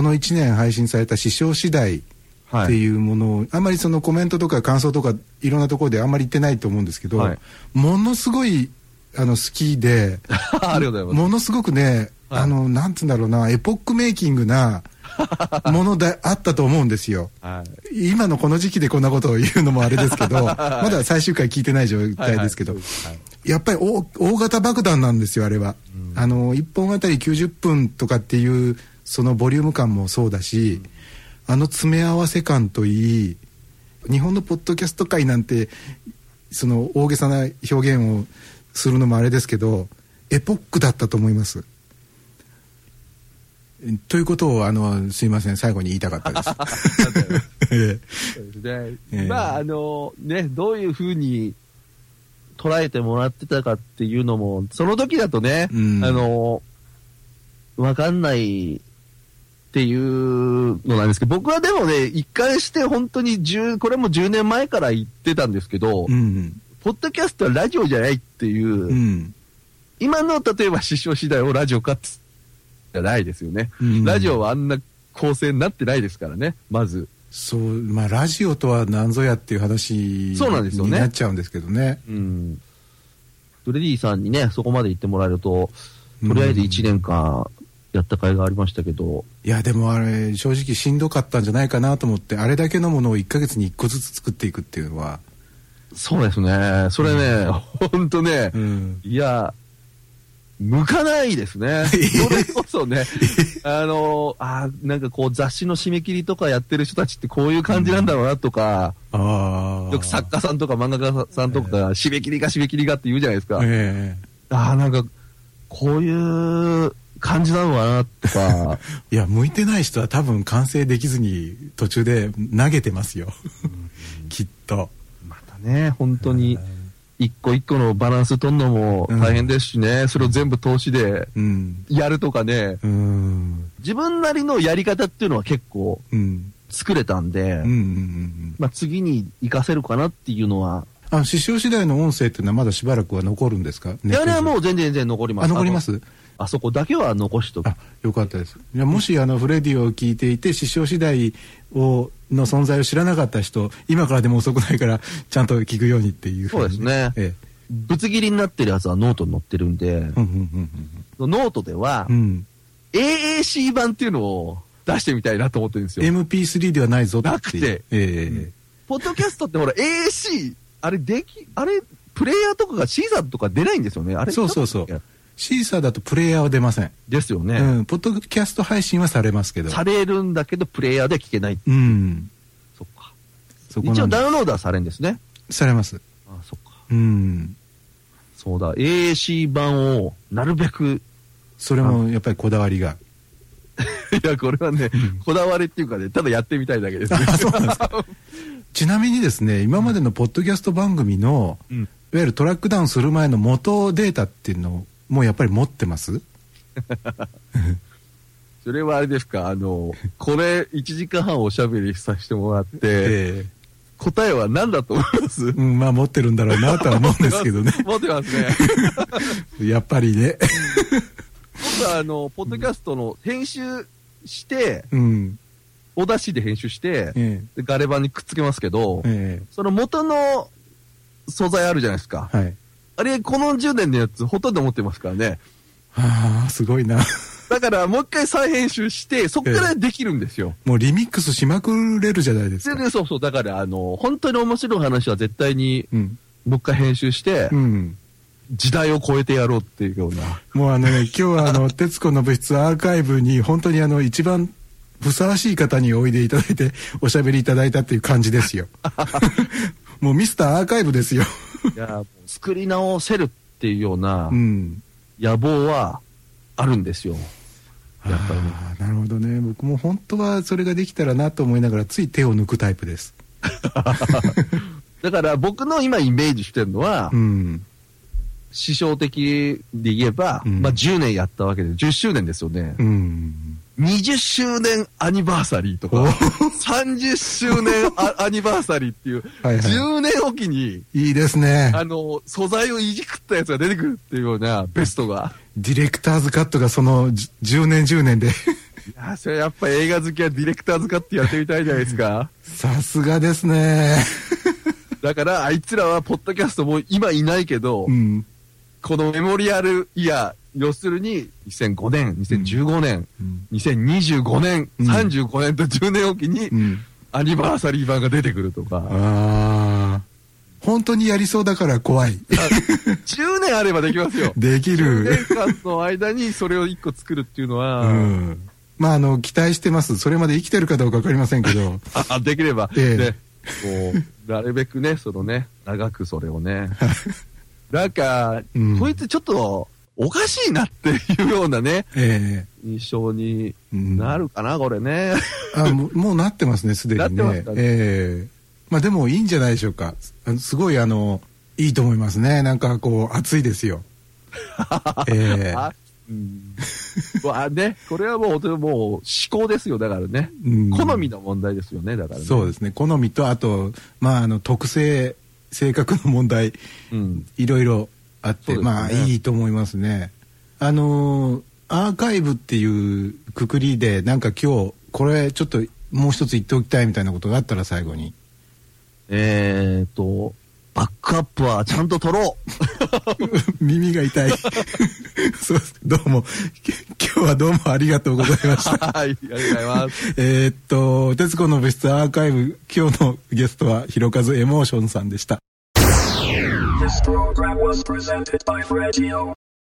この1年配信された師匠次第っていうものを、あんまりそのコメントとか感想とかいろんなところであんまり言ってないと思うんですけど、はい。ものすごいあの好きで。ものすごくね、はい。あのなんつうんだろうなエポックメイキングな ものであったと思うんですよ。はい。今のこの時期でこんなことを言うのもあれですけど まだ最終回聞いてない状態ですけど、はいはい。やっぱり大大型爆弾なんですよあれは、あの1本あたり90分とかっていうそのボリューム感もそうだし、あの詰め合わせ感といい日本のポッドキャスト界なんてその大げさな表現をするのもあれですけどエポックだったと思います。えということをあのすいません最後に言いたかったです。ですね。ええまあ、あの、ね、どういうふうに捉えてもらってたかっていうのも、その時だとね、うんあの、わかんないっていうのなんですけど、僕はでもね、一貫して本当に10、これも10年前から言ってたんですけど、うんポッドキャストはラジオじゃないっていう、うん今の例えば師匠次第をラジオかっつじゃないですよね。うんラジオはあんな構成になってないですからね、まず。そうまあラジオとは何ぞやっていう話そうなんですよねになっちゃうんですけどね。うん。フレディさんにね、そこまで言ってもらえると、とりあえず1年間やった甲斐がありましたけど、いやでもあれ正直しんどかったんじゃないかなと思ってあれだけのものを1ヶ月に1個ずつ作っていくっていうのは、そうですね。それね、ほん。とね、うん、いや、向かないですね。それこそね、あの、あーなんかこう雑誌の締め切りとかやってる人たちってこういう感じなんだろうなとか、ああよく作家さんとか漫画家さんとかが締め切りが締め切りがって言うじゃないですか。えああ、なんか、こういう感じなのかなとか、え いや向いてない人は多分完成できずに途中で投げてますよ。きっと。またね、本当に、一個一個のバランス取るのも大変ですしね、それを全部投資でうん。やるとかね、うん。自分なりのやり方っていうのは結構うん。作れたんで、次に活かせるかなっていうのは、あの師匠次第の音声っていうのはまだしばらくは残るんですか？いや、あれはもうう全然全然残ります。あ残ります？あそこだけは残しとく。あよかったです。いやもしあのフレディを聞いていて師匠次第をの存在を知らなかった人今からでも遅くないからちゃんと聞くようにっていうそうですね。えぶつ切りになってるやつはノートに載ってるんで、えうんうんノートではうん。うん AAC 版っていうのを出してみたいなと思ってるんですよ。MP3 ではないぞなくて。ええ。ポッドキャストってほら AAC、あれでき、あれ、プレイヤーとかがシーザーとか出ないんですよね。あれそうそうそうシーサーだとプレイヤーは出ません、けですよね。うん、ポッドキャスト配信はされますけどされるんだけど、プレイヤーで聞けない。うんそっか。そこなんで一応ダウンロードはされるんですね。されますあそっか。うんそうだ。AAC 版をなるべく、それもやっぱりこだわりが いや、これはね、こだわりっていうかね、ただやってみたいだけですね。ちなみにですね今までのポッドキャスト番組の、うんいわゆるトラックダウンする前の元データっていうのをもうやっぱり持ってます？それはあれですか、あの、これ1時間半おしゃべりさせてもらって、え答えは何だと思います？えうん、まあ持ってるんだろうなとは思うんですけどね。持ってますね。やっぱりね。僕はあの、ポッドキャストの編集して、うん。お出しで編集して、えでガレ版にくっつけますけどえ、え。その元の素材あるじゃないですか。えはいあれ、この10年のやつほとんど持ってますからね。ああすごいなだからもう一回再編集して、そっからできるんですよ。もうリミックスしまくれるじゃないですかそうそう。だから、あの、本当に面白い話は絶対に、うんもう一回編集して、うん時代を超えてやろうっていうような。もうあのね、今日はあの、徹子の物質アーカイブに本当にあの、一番ふさわしい方においでいただいて、おしゃべりいただいたっていう感じですよ。もうミスターアーカイブですよ。いや、作り直せるっていうようなうん。野望はあるんですよ。やっぱりねなるほどね。僕も本当はそれができたらなと思いながら、つい手を抜くタイプです。だから僕の今イメージしてるのは、うん。師匠的で言えば、うんまあ10年やったわけで、10周年ですよね。うん。20周年アニバーサリーとかお、30周年ア アニバーサリーっていう、はいはい10年おきに、いいですね。あの、素材をいじくったやつが出てくるっていうようなベストが。ディレクターズカットがそのじ10年10年で いや、それやっぱ映画好きはディレクターズカってやってみたいじゃないですか。さすがですね。だから、あいつらはポッドキャストもう今いないけど、うん。このメモリアルイヤー、要するに2005年、2015年、うん2025年、うん35年と10年おきにうん。アニバーサリー版が出てくるとか、ああ。本当にやりそうだから怖い。10年あればできますよ。でき10る。年間の間にそれを1個作るっていうのは、うん。まあ、あの、期待してます。それまで生きてるかどうかわかりませんけど。あできれば、えこう、なるべくね、そのね、長くそれをね。なんか、うんこいつちょっと、おかしいなっていうようなね、え印象にえうんなるかな、これね。あもうもうなってますね、すでにね。なってますかねええまあでもいいんじゃないでしょうか。すごいあの、いいと思いますね。なんかこう、熱いですよ。ええ あうん。わあね、これはもう本当にもう思考ですよ、だからね。うん好みの問題ですよね、だからね。そうですね。好みと、あと、まああの、特性、性格の問題、うん。いろいろあって、ねまあいいと思いますね。あのーアーカイブっていうくくりで、なんか今日、これちょっともう一つ言っておきたいみたいなことがあったら最後に。えーっと、バックアップはちゃんと取ろう 耳が痛い。そうです。どうも、き今日はどうもありがとうございました。はい、ありがとうございます。えーっと、徹子の物質アーカイブ、今日のゲストは、ひろかずエモーションさんでした。This program was presented by Fregio.